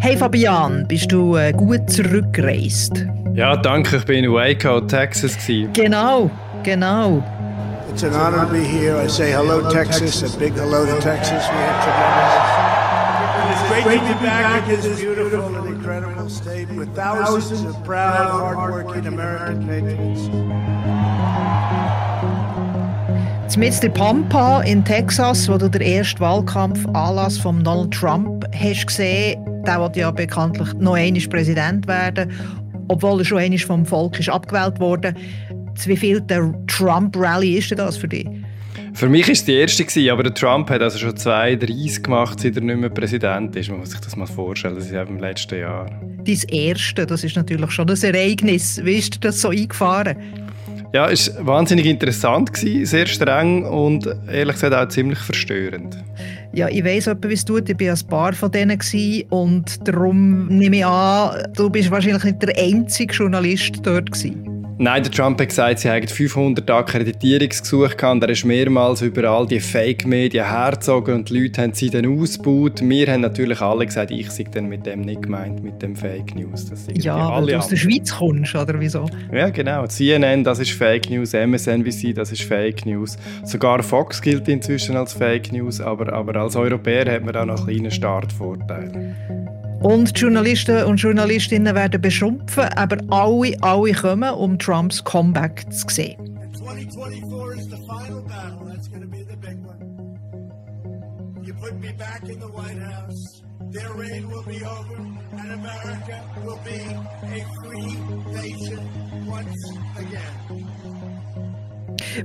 Hey Fabian, bist du äh, gut zurückgereist? Ja, danke, ich bin in Waco, Texas. Gewesen. Genau, genau. It's an honor to be here. I say hello, Texas. A big hello to Texas. We have tremendous. It's great to be back in this beautiful and incredible state with thousands of proud, hardworking American patriots. Zumindest in Pampa in Texas, wo du den ersten Wahlkampf-Anlass von Donald Trump hast gesehen, der wird ja bekanntlich noch einmal Präsident werden, obwohl er schon einmal vom Volk ist abgewählt wurde. Wie viel der Trump-Rally ist denn das für dich? Für mich war es die erste, aber der Trump hat also schon 32 gemacht, seit er nicht mehr Präsident ist. Man muss sich das mal vorstellen, das ist eben im letzten Jahr. Dein erste, das ist natürlich schon ein Ereignis. Wie ist dir das so eingefahren? Ja, war wahnsinnig interessant, sehr streng und ehrlich gesagt auch ziemlich verstörend. Ja, ich weiss etwa, wie es tut. Ich war ein paar von denen und darum nehme ich an, du bist wahrscheinlich nicht der einzige Journalist dort gewesen. Nein, der Trump hat gesagt, sie hätten 500 Akkreditierungsgesuche gehabt und er ist mehrmals überall die Fake-Medien hergezogen und die Leute haben sie dann ausgebaut. Wir haben natürlich alle gesagt, ich sei dann mit dem nicht gemeint, mit dem Fake News. Ja, weil du aus der Schweiz kommst, oder wieso? Ja, genau. CNN, das ist Fake News, MSNBC, das ist Fake News. Sogar Fox gilt inzwischen als Fake News, aber, aber als Europäer hat man da noch einen kleinen Startvorteil. Und Journalisten und Journalistinnen werden beschimpfen, aber alle, alle kommen, um Trumps Comeback zu sehen. 2024 is the final battle. That's going to be the big one. You put me back in the White House. Their reign will be over, and America will be a free nation once again.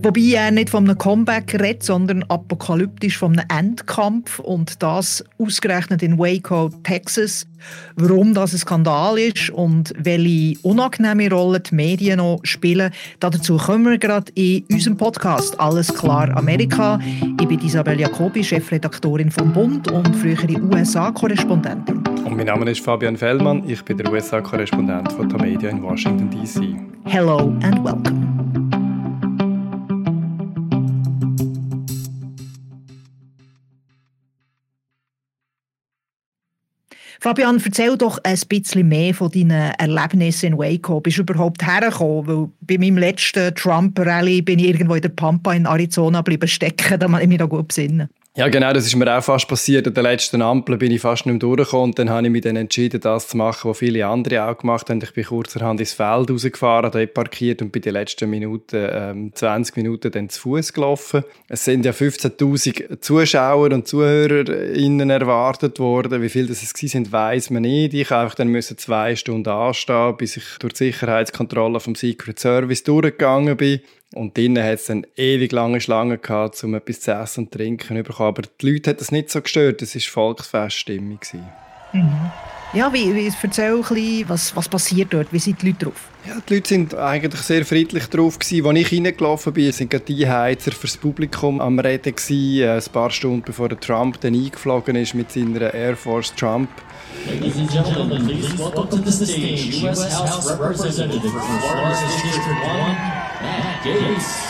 Wobei er nicht von einem Comeback redet, sondern apokalyptisch von einem Endkampf und das ausgerechnet in Waco, Texas. Warum das ein Skandal ist und welche unangenehme Rolle die Medien noch spielen, dazu kommen wir gerade in unserem Podcast «Alles klar Amerika». Ich bin Isabel Jacobi, Chefredaktorin vom Bund und frühere USA-Korrespondentin. Und mein Name ist Fabian Fellmann, ich bin der USA-Korrespondent von Tamedia in Washington, D.C. Hello and welcome. Fabian, erzähl doch ein bisschen mehr von deinen Erlebnissen in Waco. Bist du überhaupt hergekommen? Weil bei meinem letzten Trump-Rally bin ich irgendwo in der Pampa in Arizona geblieben stecken, da ich mich da gut besinnen. Ja, genau, das ist mir auch fast passiert. An der letzten Ampel bin ich fast nicht mehr durchgekommen und dann habe ich mich dann entschieden, das zu machen, was viele andere auch gemacht haben. Ich bin kurzerhand ins Feld rausgefahren, dort parkiert und bin die letzten Minuten, ähm, 20 Minuten dann zu Fuß gelaufen. Es sind ja 15.000 Zuschauer und ZuhörerInnen erwartet worden. Wie viele das es sind, weiß man nicht. Ich einfach dann müssen zwei Stunden anstehen, bis ich durch die Sicherheitskontrolle vom Secret Service durchgegangen bin. Und drinnen hat es dann ewig lange Schlangen gehabt, um etwas zu essen und trinken zu bekommen. Aber die Leute hat das nicht so gestört. Es war Volksfeststimmung. Mhm. Ja, wie, wie, erzähl ein bisschen, was, was passiert dort? Wie sind die Leute drauf? Ja, die Leute sind eigentlich sehr friedlich drauf gewesen. Als ich reingelaufen bin, sind gerade die Heizer fürs Publikum am Reden gewesen. Äh, ein paar Stunden bevor der Trump dann eingeflogen ist mit seiner Air Force Trump. Ladies and gentlemen, please welcome to the stage U.S. House Representative from Florida's District 1, Matt Gates.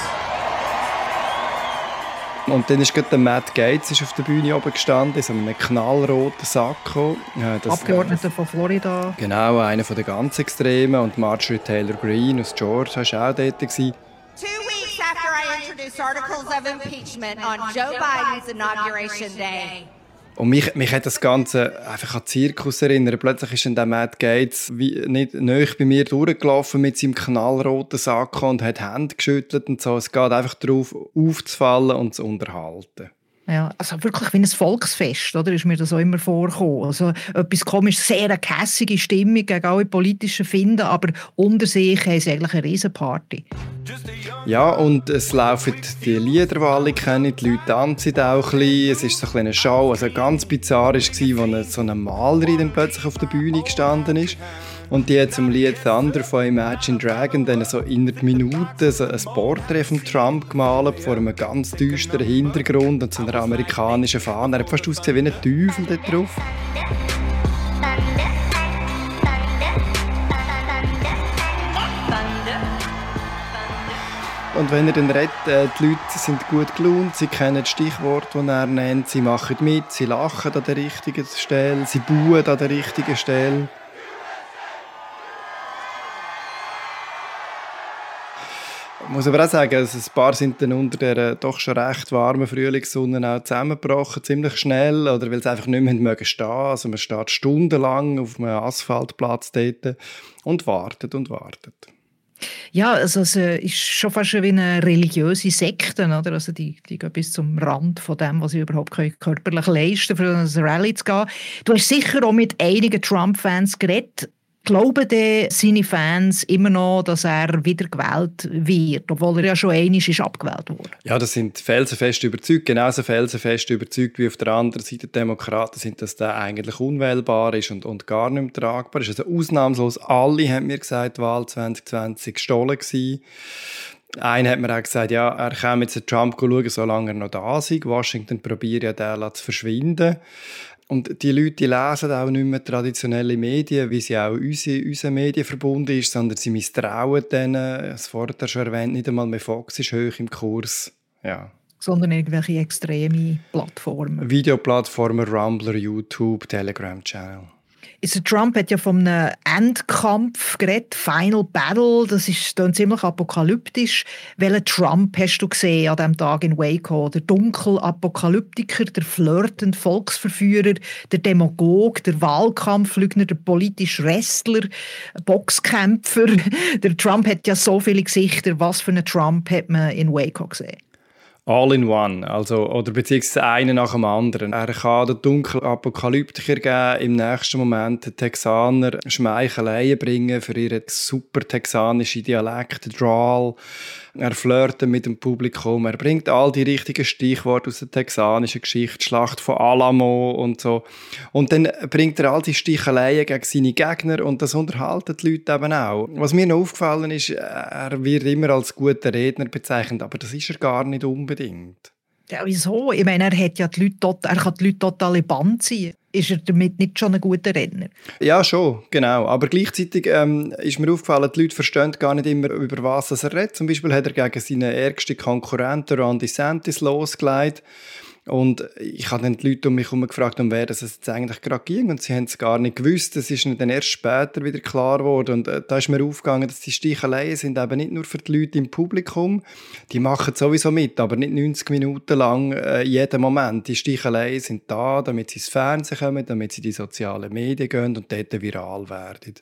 Und dann ist gerade der Matt Gates ist auf der Bühne oben gestanden, in so einem knallroten Sakko. Das, Abgeordneter von Florida. Genau, einer von den ganz Extremen. Und Marjorie Taylor Greene aus Georgia war auch dort. Gewesen. Two weeks after I introduced articles of impeachment on Joe Biden's inauguration day. Und mich, mich hat das Ganze einfach an Zirkus erinnert. Plötzlich ist dann der Matt Gates wie nicht neu bei mir durchgelaufen mit seinem knallroten Sack und hat Hände geschüttelt und so. Es geht einfach darauf, aufzufallen und zu unterhalten. Ja, also wirklich wie ein Volksfest, oder? Ist mir das auch immer vorgekommen. Also etwas komisch, sehr eine kässige Stimmung gegen alle politischen Finden, aber unter sich sie eigentlich eine Riesenparty. Ja, und es laufen die Lieder, die alle kennen, die Leute tanzen auch ein bisschen. Es ist so eine Show, also ganz bizarr war, als so eine Malerin dann plötzlich auf der Bühne gestanden ist. Und die hat zum Lied Thunder von Imagine Dragon dann so innerhalb Minuten so ein Porträt von Trump gemalt vor einem ganz düsteren Hintergrund und so einer amerikanischen Fahne. Er hat fast ausgesehen wie ein Teufel da drauf. und wenn er dann redet, äh, die Leute sind gut gelaunt, sie kennen die Stichworte, die er nennt, sie machen mit, sie lachen an der richtigen Stelle, sie buhen an der richtigen Stelle. Muss aber auch sagen, also ein paar sind dann unter der doch schon recht warmen Frühlingssonne auch zusammengebrochen, ziemlich schnell, oder weil sie einfach nicht mehr mögen stehen. Also man steht stundenlang auf einem Asphaltplatz dort und wartet und wartet. Ja, also es äh, ist schon fast wie eine religiöse Sekte, oder? Also die, die gehen bis zum Rand von dem, was sie überhaupt körperlich leisten können, für eine Rallye zu gehen. Du hast sicher auch mit einigen Trump-Fans geredet. Glauben denn seine Fans immer noch, dass er wieder gewählt wird, obwohl er ja schon einmal ist abgewählt wurde? Ja, das sind felsenfest überzeugt, genauso felsenfest überzeugt wie auf der anderen Seite die Demokraten sind, dass der eigentlich unwählbar ist und, und gar nicht mehr tragbar ist. Also ausnahmslos alle haben mir gesagt, die Wahl 2020 gestohlen gewesen. Einer hat mir auch gesagt, ja, er kann jetzt Trump schauen, solange er noch da ist. Washington probiert ja, den zu verschwinden. Und die Leute die lesen auch nicht mehr traditionelle Medien, wie sie auch unsere, unser Medienverbund ist, sondern sie misstrauen denen. Das vorher schon erwähnt, nicht einmal mehr Fox ist hoch im Kurs. Ja. Sondern irgendwelche extreme Plattformen. Videoplattformen, Rumbler, YouTube, Telegram-Channel. Also Trump hat ja von einem Endkampf geredet, Final Battle, das ist dann ziemlich apokalyptisch. Welchen Trump hast du gesehen an diesem Tag in Waco? Der Dunkel-Apokalyptiker, der flirtende Volksverführer, der Demagog, der Wahlkampflügner, der politische Wrestler, Boxkämpfer. Der Trump hat ja so viele Gesichter. Was für einen Trump hat man in Waco gesehen? All in one, also, oder beziehungsweise einen nach dem anderen. Er kann den dunklen Apokalyptiker geben, im nächsten Moment den Texaner Schmeicheleien bringen für ihren super texanischen Dialekt, Drawl. Er flirtet mit dem Publikum, er bringt all die richtigen Stichworte aus der texanischen Geschichte, Schlacht von Alamo und so. Und dann bringt er all die Sticheleien gegen seine Gegner und das unterhalten die Leute eben auch. Was mir noch aufgefallen ist, er wird immer als guter Redner bezeichnet, aber das ist er gar nicht unbedingt. Ja, wieso? Ich meine, er, hat ja die Leute, er kann die Leute total in Band ziehen. Ist er damit nicht schon ein guter Renner? Ja, schon, genau. Aber gleichzeitig ähm, ist mir aufgefallen, die Leute verstehen gar nicht immer, über was er redet. Zum Beispiel hat er gegen seinen ärgsten Konkurrenten Ron DeSantis losgelegt. Und ich habe dann die Leute um mich herum gefragt, um wer das jetzt eigentlich gerade ging. Und sie haben es gar nicht gewusst. Das ist dann erst später wieder klar geworden. Und äh, da ist mir aufgegangen, dass die Sticheleien sind eben nicht nur für die Leute im Publikum. Die machen sowieso mit, aber nicht 90 Minuten lang äh, jeden Moment. Die Sticheleien sind da, damit sie ins Fernsehen kommen, damit sie in die sozialen Medien gehen und dort viral werden.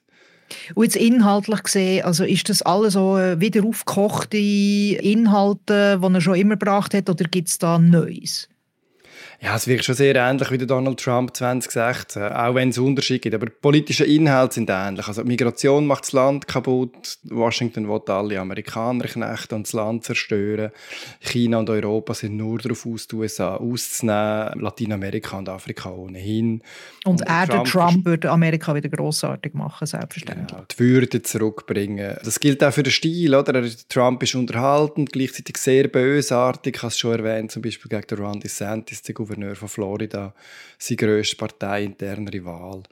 Und jetzt inhaltlich gesehen, also ist das alles so äh, wieder aufgekochte Inhalte, die er schon immer gebracht hat, oder gibt es da Neues? Ja, es wirkt schon sehr ähnlich wie der Donald Trump 2016, auch wenn es Unterschiede gibt. Aber die politischen Inhalte sind ähnlich. Also Migration macht das Land kaputt, Washington will alle Amerikaner knechten und das Land zerstören. China und Europa sind nur darauf aus, die USA auszunehmen, Lateinamerika und Afrika ohnehin. Und, und er, Trump, der Trump, würde Amerika wieder grossartig machen, selbstverständlich. Ja, die Würde zurückbringen. Das gilt auch für den Stil, oder? Trump ist unterhaltend, gleichzeitig sehr bösartig. Ich habe es schon erwähnt, zum Beispiel gegen Ron DeSantis, den Gouverneur von Florida, seine grösste Partei interne Rival.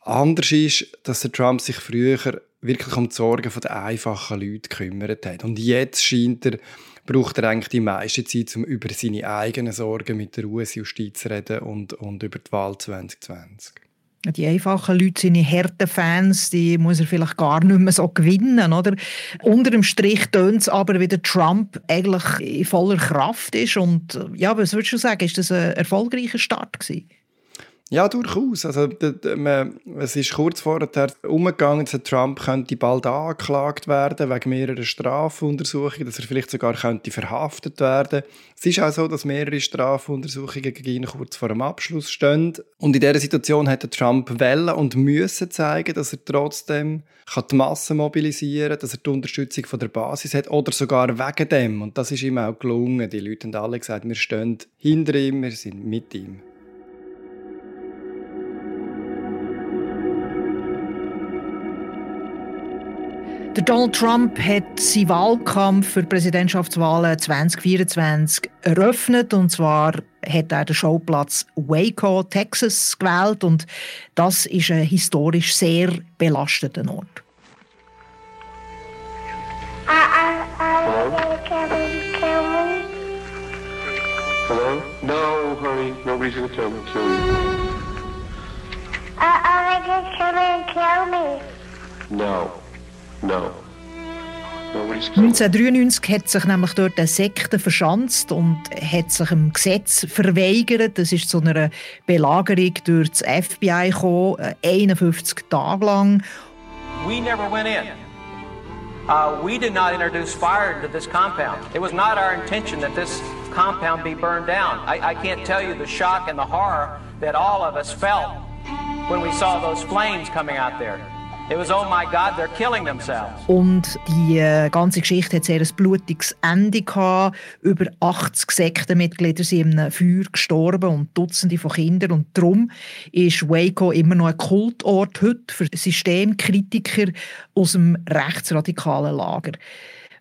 Anders ist, dass der Trump sich früher wirklich um die Sorgen der einfachen Leute gekümmert hat. Und jetzt scheint er, braucht er eigentlich die meiste Zeit, um über seine eigenen Sorgen mit der US-Justiz zu reden und, und über die Wahl 2020 die einfachen Leute, seine harten Fans, die muss er vielleicht gar nicht mehr so gewinnen, oder? Unter dem Strich tönt es aber, wie der Trump eigentlich in voller Kraft ist und ja, was würdest du sagen, ist das ein erfolgreicher Start gewesen? Ja, durchaus. Also, es ist kurz vorher umgegangen, dass Trump könnte bald angeklagt werden wegen mehrerer Strafuntersuchungen, dass er vielleicht sogar könnte verhaftet werden. Es ist auch so, dass mehrere Strafuntersuchungen gegen ihn kurz vor dem Abschluss stehen. Und in dieser Situation hätte Trump wollen und müssen zeigen, dass er trotzdem die Massen mobilisieren kann, dass er die Unterstützung von der Basis hat oder sogar wegen dem. Und das ist ihm auch gelungen. Die Leute haben alle gesagt, wir stehen hinter ihm, wir sind mit ihm. Der Donald Trump hat seinen Wahlkampf für die Präsidentschaftswahlen 2024 eröffnet. Und zwar hat er den Showplatz Waco, Texas, gewählt. Und das ist ein historisch sehr belasteter Ort. Hello? No, hurry. Nobody's gonna come and kill you. Uh, oh, they just come and kill me. No. No. Nobody's 1993 hat sich nämlich dort eine Sekte verschanzt und hat sich im Gesetz verweigert. Das ist zu einer Belagerung durch das FBI gekommen, äh, 51 Tage lang. We never went in. Uh, we did not introduce fire into this compound. It was not our intention that this compound be burned down. I, I can't tell you the shock and the horror that all of us felt when we saw those flames coming out there. Oh. Und die äh, ganze Geschichte hat sehr ein blutiges Ende gehabt. Über 80 Sektenmitglieder sind in einem Feuer gestorben und Dutzende von Kindern. Und darum ist Waco immer noch ein Kultort heute für Systemkritiker aus dem rechtsradikalen Lager.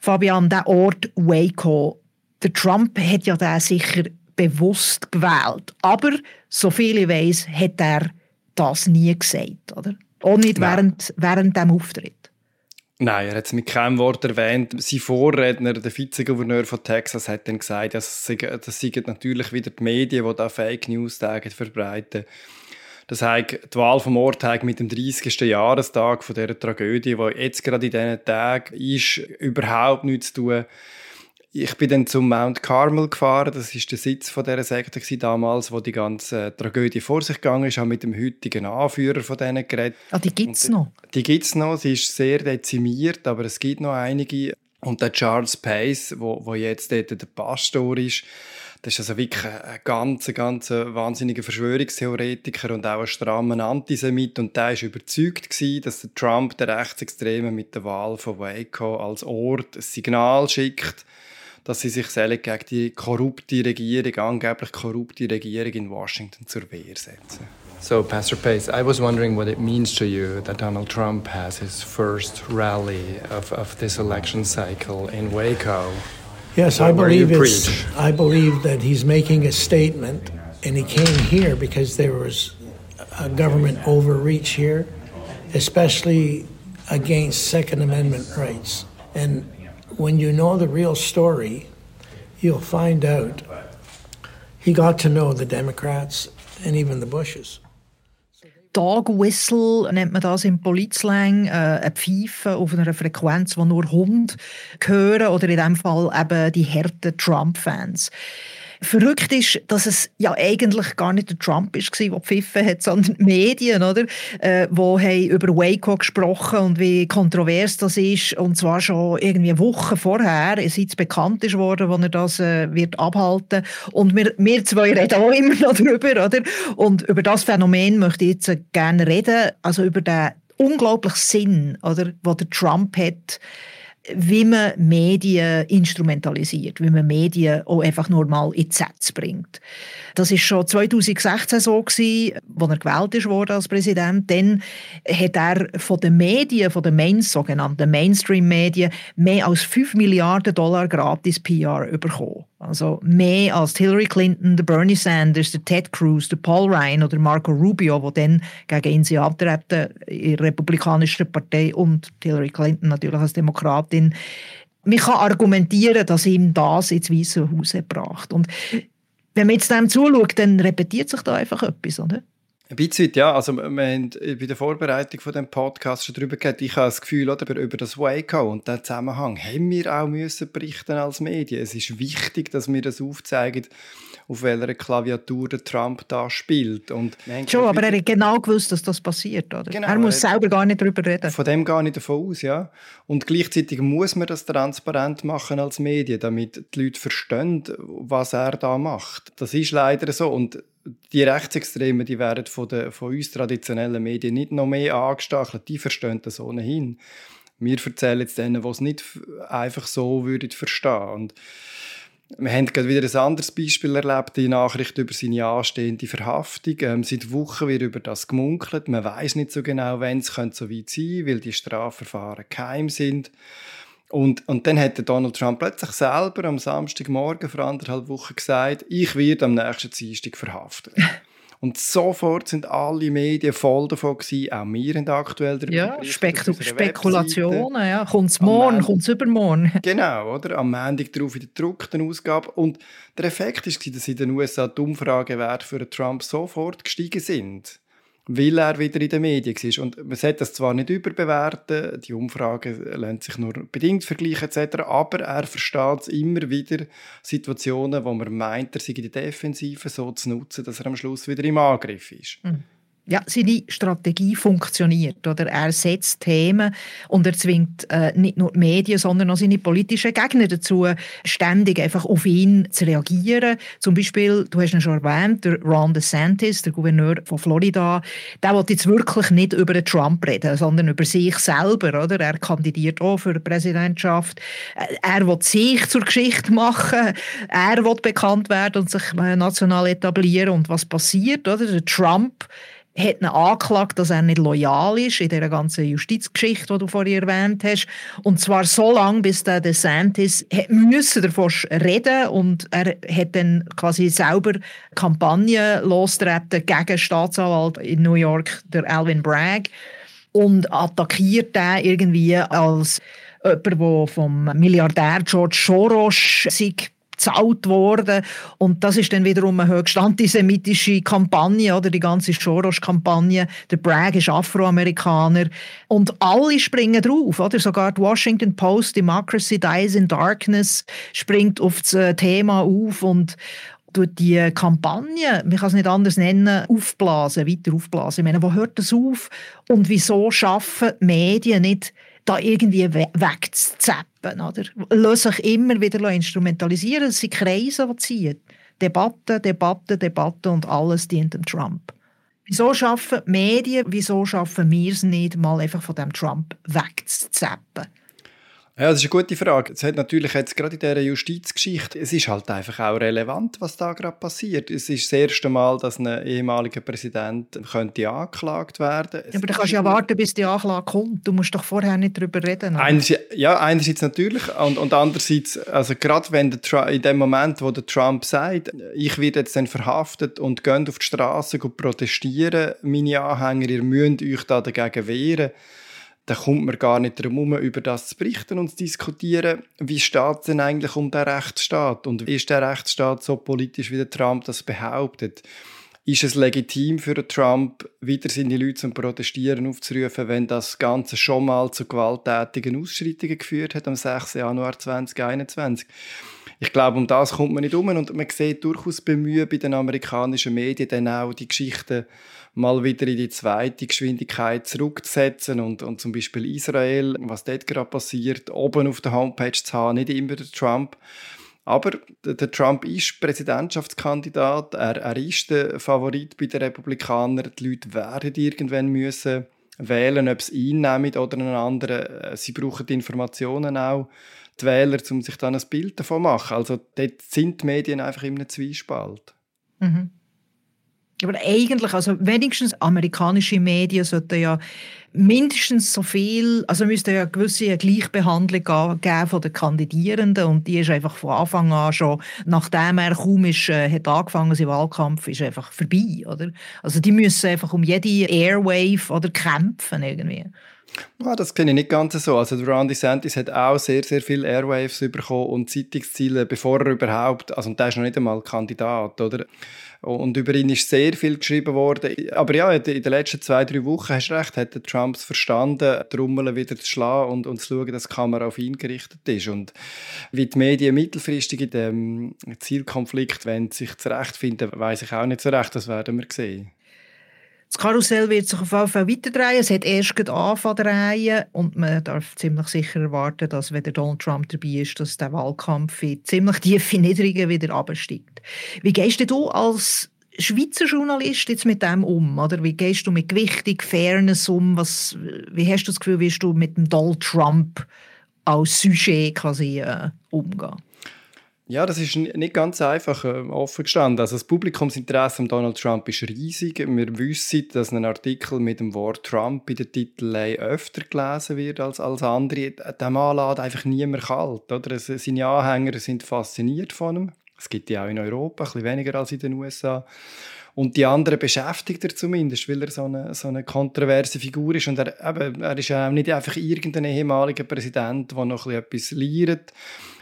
Fabian, der Ort Waco, der Trump hat ja den sicher bewusst gewählt. Aber, so ich weiß, hat er das nie gesagt, oder? Auch nicht während, während dem Auftritt. Nein, er hat es mit keinem Wort erwähnt. Sein Vorredner, der Vizegouverneur von Texas, hat dann gesagt, das seien natürlich wieder die Medien, die da Fake News verbreiten. Das heißt, die Wahl vom Ort hat mit dem 30. Jahrestag von dieser Tragödie, die jetzt gerade in diesen Tagen ist, überhaupt nichts zu tun ich bin dann zum Mount Carmel gefahren. Das ist der Sitz von dieser Sekte damals, wo die ganze Tragödie vor sich gegangen ist. Ich habe mit dem heutigen Anführer von denen geredet. Ah, die gibt es noch? Die gibt es noch. Sie ist sehr dezimiert, aber es gibt noch einige. Und der Charles Pace, wo, wo jetzt dort der Pastor ist, das ist also wirklich ein ganz, ganz wahnsinniger Verschwörungstheoretiker und auch ein strammer Antisemit. Und der war überzeugt, gewesen, dass der Trump, der Rechtsextreme, mit der Wahl von Waco als Ort ein Signal schickt, dass sie sich gegen die korrupte Regierung, angeblich korrupte Regierung in Washington zur Wehr setzen. So, Pastor Pace, I was wondering what it means to you that Donald Trump has his first rally of, of this election cycle in Waco. Yes, I believe it's, I believe that he's making a statement, and he came here because there was a government overreach here, especially against Second Amendment rights. And when you know the real story, you'll find out he got to know the Democrats and even the Bushes. Dog Whistle nennt man das im Polizslang, äh, ein Pfeifen auf einer Frequenz, die nur Hunde hören oder in dem Fall eben die harten Trump-Fans. Verrückt ist, dass es ja eigentlich gar nicht der Trump ist, der pfiffen hat, sondern die Medien, oder? Äh, wo haben über Waco gesprochen und wie kontrovers das ist. Und zwar schon irgendwie Wochen vorher, seit es bekannt ist worden, wo er das äh, wird abhalten. Und wir, wir zwei reden auch immer noch darüber, oder? Und über das Phänomen möchte ich jetzt äh, gerne reden. Also über den unglaublichen Sinn, oder, der Trump hat, wie man Medien instrumentalisiert, wie man Medien auch einfach nur mal in die Sätze bringt. Das ist schon 2016 so gewesen, als er gewählt worden als Präsident. Dann hat er von den Medien, von den Main, sogenannten Mainstream-Medien, mehr als 5 Milliarden Dollar gratis PR bekommen. Also mehr als Hillary Clinton, Bernie Sanders, der Ted Cruz, Paul Ryan oder Marco Rubio, wo dann gegen ihn sie antreten in der Republikanischen Partei und Hillary Clinton natürlich als Demokratin. Man kann argumentieren, dass ihm das ins Weiße Haus gebracht Und wenn man jetzt dem zuschaut, dann repetiert sich da einfach etwas, oder? Ein bisschen, ja. Also, wir haben bei der Vorbereitung von dem Podcast schon darüber geredet. Ich habe das Gefühl, oder, über das Waco und den Zusammenhang haben wir auch müssen berichten als Medien. Es ist wichtig, dass wir das aufzeigen, auf welcher Klaviatur der Trump da spielt. Und Schon, aber er hat genau gewusst, dass das passiert. Oder? Genau, er muss er selber gar nicht darüber reden. Von dem gar nicht davon aus, ja. Und gleichzeitig muss man das transparent machen als Medien, damit die Leute verstehen, was er da macht. Das ist leider so. Und die Rechtsextremen, die werden von, den, von uns traditionellen Medien nicht noch mehr angestachelt. Die verstehen das ohnehin. Wir erzählen jetzt denen, die es nicht einfach so würden verstehen. Und wir haben gerade wieder ein anderes Beispiel erlebt, die Nachricht über seine anstehende Verhaftung. Ähm, seit Wochen wird über das gemunkelt. Man weiß nicht so genau, wann es so weit sein könnte, weil die Strafverfahren geheim sind. Und, und dann hat Donald Trump plötzlich selber am Samstagmorgen vor anderthalb Wochen gesagt, ich werde am nächsten Dienstag verhaftet. Und sofort sind alle Medien voll davon gewesen, auch wir haben aktuell darüber Ja, Spekul Spekulationen, ja. Kommt es morgen, kommt es übermorgen. Genau, oder? Am Montag darauf in der gedruckten Ausgabe. Und der Effekt war, dass in den USA die Umfragewerte für Trump sofort gestiegen sind weil er wieder in den Medien war. Und man sollte das zwar nicht überbewerten, die Umfragen lassen sich nur bedingt vergleichen etc., aber er versteht immer wieder Situationen, wo man meint, er sei in der Defensive so zu nutzen, dass er am Schluss wieder im Angriff ist. Mhm ja, seine Strategie funktioniert. Oder? Er setzt Themen und er zwingt äh, nicht nur die Medien, sondern auch seine politischen Gegner dazu, ständig einfach auf ihn zu reagieren. Zum Beispiel, du hast ihn schon erwähnt, der Ron DeSantis, der Gouverneur von Florida, der will jetzt wirklich nicht über Trump reden, sondern über sich selber. Oder? Er kandidiert auch für die Präsidentschaft. Äh, er will sich zur Geschichte machen. Er will bekannt werden und sich äh, national etablieren. Und was passiert? Oder? Der Trump hat ihn angeklagt, dass er nicht loyal ist in dieser ganzen Justizgeschichte, die du vorhin erwähnt hast. Und zwar so lange, bis der DeSantis müssen davon reden und er hat dann quasi selber Kampagne lostreten gegen Staatsanwalt in New York, der Alvin Bragg, und attackiert den irgendwie als jemand, der vom Milliardär George Soros sich gezahlt worden. Und das ist dann wiederum eine höchst antisemitische Kampagne, oder die ganze Soros-Kampagne. Der Bragg ist Afroamerikaner. Und alle springen drauf, oder? Sogar die Washington Post, Democracy Dies in Darkness, springt auf das äh, Thema auf und durch die Kampagne, man kann es nicht anders nennen, aufblasen, weiter aufblasen. Ich meine, wo hört das auf? Und wieso schaffen Medien nicht da irgendwie wegzuzappen. Oder? Lassen sich immer wieder instrumentalisieren. Es sind Kreise, die ziehen. Debatte, Debatte, Debatte und alles dient dem Trump. Wieso schaffen Medien, wieso schaffen wir es nicht, mal einfach von dem Trump wegzuzappen? Ja, das ist eine gute Frage. Es hat natürlich jetzt gerade in dieser Justizgeschichte, es ist halt einfach auch relevant, was da gerade passiert. Es ist das erste Mal, dass ein ehemaliger Präsident könnte angeklagt werden. Ja, aber du kannst ja warten, bis die Anklage kommt. Du musst doch vorher nicht darüber reden. Einerseits, ja, einerseits natürlich und, und andererseits, also gerade wenn der in dem Moment, wo der Trump sagt, ich werde jetzt dann verhaftet und geht auf die Straße und protestieren, meine Anhänger, ihr müsst euch da dagegen wehren da kommt man gar nicht darum herum, über das zu berichten und zu diskutieren, wie steht es denn eigentlich um den Rechtsstaat und ist der Rechtsstaat so politisch, wie der Trump das behauptet? Ist es legitim für Trump, wieder seine Leute zum Protestieren aufzurufen, wenn das Ganze schon mal zu gewalttätigen Ausschreitungen geführt hat am 6. Januar 2021? Ich glaube, um das kommt man nicht um und man sieht durchaus Bemühen bei den amerikanischen Medien dann auch die Geschichten mal wieder in die zweite Geschwindigkeit zurückzusetzen und, und zum Beispiel Israel, was dort gerade passiert, oben auf der Homepage zu haben, nicht immer der Trump. Aber der Trump ist Präsidentschaftskandidat, er, er ist der Favorit bei den Republikanern. Die Leute werden irgendwann müssen wählen, ob sie ihn nehmen oder einen anderen. Sie brauchen die Informationen auch, die Wähler, um sich dann ein Bild davon zu machen. Also dort sind die Medien einfach in einem Zwiespalt. Mhm. Aber eigentlich, also wenigstens amerikanische Medien sollten ja mindestens so viel, also müsste ja eine gewisse Gleichbehandlung geben von den Kandidierenden und die ist einfach von Anfang an schon, nachdem er kaum ist, äh, hat angefangen, sein Wahlkampf, ist einfach vorbei, oder? Also die müssen einfach um jede Airwave oder kämpfen irgendwie. Ja, das kenne ich nicht ganz so. Also der Ron DeSantis hat auch sehr, sehr viele Airwaves bekommen und Zeitungsziele, bevor er überhaupt, also und der ist noch nicht einmal Kandidat, oder? Und über ihn ist sehr viel geschrieben worden. Aber ja, in den letzten zwei, drei Wochen, hast du recht, hat der Trump verstanden, die wieder zu schlagen und, und zu schauen, dass die Kamera auf ihn gerichtet ist. Und wie die Medien mittelfristig in dem Zielkonflikt wenn sich zurechtfinden, weiß ich auch nicht so recht. Das werden wir sehen. Das Karussell wird sich auf jeden Fall weiterdrehen. Es hat erst angefangen drehen und man darf ziemlich sicher erwarten, dass, wenn der Donald Trump dabei ist, dass der Wahlkampf in ziemlich tiefe Niedrigen wieder absteigt. Wie gehst du als Schweizer Journalist jetzt mit dem um? Oder wie gehst du mit Gewichtung, Fairness um? Was, wie hast du das Gefühl, wie du mit dem Donald Trump als Sujet quasi äh, umgehen? Ja, das ist nicht ganz einfach äh, offen gestanden. Also das Publikumsinteresse an Donald Trump ist riesig. Wir wissen, dass ein Artikel mit dem Wort Trump in der Titellei öfter gelesen wird als, als andere. Der Mann lässt einfach niemand kalt. Oder? Seine Anhänger sind fasziniert von ihm. Es gibt die auch in Europa, ein bisschen weniger als in den USA. Und die anderen beschäftigt er zumindest, weil er so eine, so eine kontroverse Figur ist. Und er, eben, er ist auch nicht einfach irgendein ehemaliger Präsident, der noch etwas lehrt,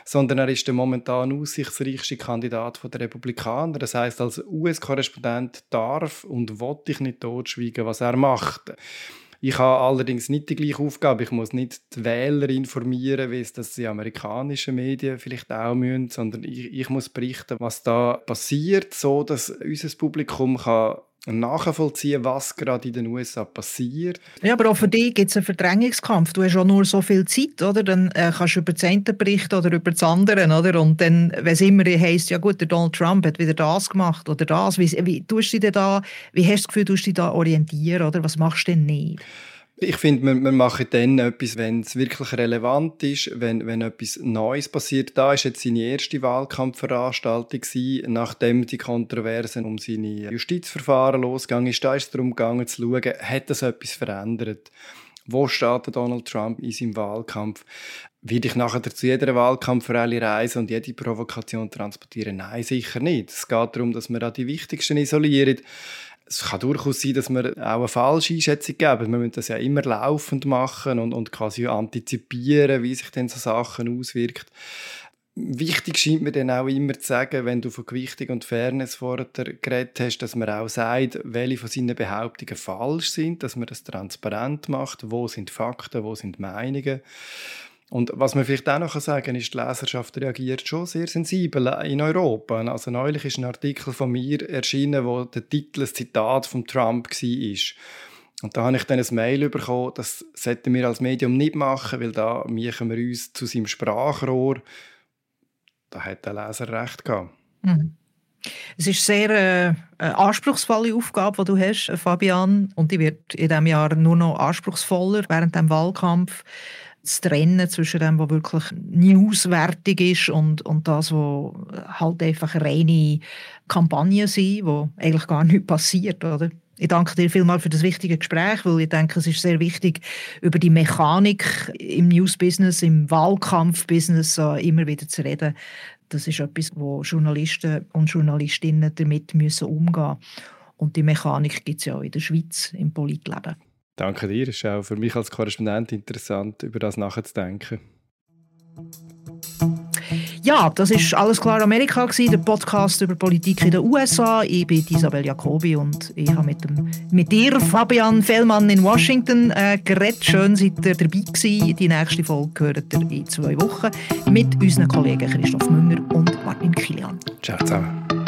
sondern er ist der momentan aussichtsreichste Kandidat der Republikaner. Das heißt, als US-Korrespondent darf und will ich nicht totschweigen, was er macht. Ich habe allerdings nicht die gleiche Aufgabe. Ich muss nicht die Wähler informieren, wie es das die amerikanischen Medien vielleicht auch müssen, sondern ich, ich muss berichten, was da passiert, so dass unser Publikum kann nachvollziehen, was gerade in den USA passiert. Ja, aber auch für dich gibt es einen Verdrängungskampf. Du hast auch nur so viel Zeit, oder? Dann äh, kannst du über das eine berichten oder über das andere, oder? Und dann, wenn es immer heisst, ja gut, der Donald Trump hat wieder das gemacht oder das, wie, wie tust du dich da, wie hast du das Gefühl, du dich da orientieren, oder? Was machst du denn nicht? Ich finde, wir, wir machen dann etwas, wenn es wirklich relevant ist, wenn, wenn etwas Neues passiert. Da ist jetzt seine erste Wahlkampfveranstaltung gewesen, nachdem die Kontroversen um seine Justizverfahren losgegangen ist. Da ist es darum gegangen zu schauen, hat das etwas verändert? Wo steht Donald Trump in seinem Wahlkampf? Will ich nachher zu jeder Wahlkampfrallye reisen und jede Provokation transportieren? Nein, sicher nicht. Es geht darum, dass wir auch die Wichtigsten isolieren es kann durchaus sein, dass wir auch eine falsche Einschätzung geben. Wir müssen das ja immer laufend machen und, und quasi antizipieren, wie sich denn so Sachen auswirken. Wichtig scheint mir dann auch immer zu sagen, wenn du von Gewichtung und Fairness vorher geredet hast, dass man auch sagt, welche von seinen Behauptungen falsch sind, dass man das transparent macht, wo sind Fakten, wo sind Meinungen. Und was man vielleicht auch noch sagen kann, ist, die Leserschaft reagiert schon sehr sensibel in Europa. Also neulich ist ein Artikel von mir erschienen, wo der Titel ein Zitat von Trump war. Und da habe ich dann ein Mail bekommen, das sollten wir als Medium nicht machen, weil da machen wir uns zu seinem Sprachrohr. Da hat der Leser recht gehabt. Mhm. Es ist sehr äh, eine anspruchsvolle Aufgabe, die du hast, Fabian, und die wird in diesem Jahr nur noch anspruchsvoller während dem Wahlkampf zu trennen zwischen dem, was wirklich newswertig ist und, und das, was halt einfach reine Kampagnen sind, wo eigentlich gar nichts passiert, oder? Ich danke dir vielmals für das wichtige Gespräch, weil ich denke, es ist sehr wichtig, über die Mechanik im News-Business, im Wahlkampf-Business äh, immer wieder zu reden. Das ist etwas, wo Journalisten und Journalistinnen damit müssen umgehen müssen. Und die Mechanik gibt es ja auch in der Schweiz im Politleben. Danke dir. Es ist auch für mich als Korrespondent interessant, über das nachzudenken. Ja, das ist alles klar Amerika gewesen, der Podcast über Politik in den USA. Ich bin Isabel Jacobi und ich habe mit, dem, mit dir, Fabian Fellmann in Washington, äh, geredet. Schön, seid ihr dabei gewesen. Die nächste Folge hört ihr in zwei Wochen mit unseren Kollegen Christoph Münger und Martin Kilian. Ciao zusammen.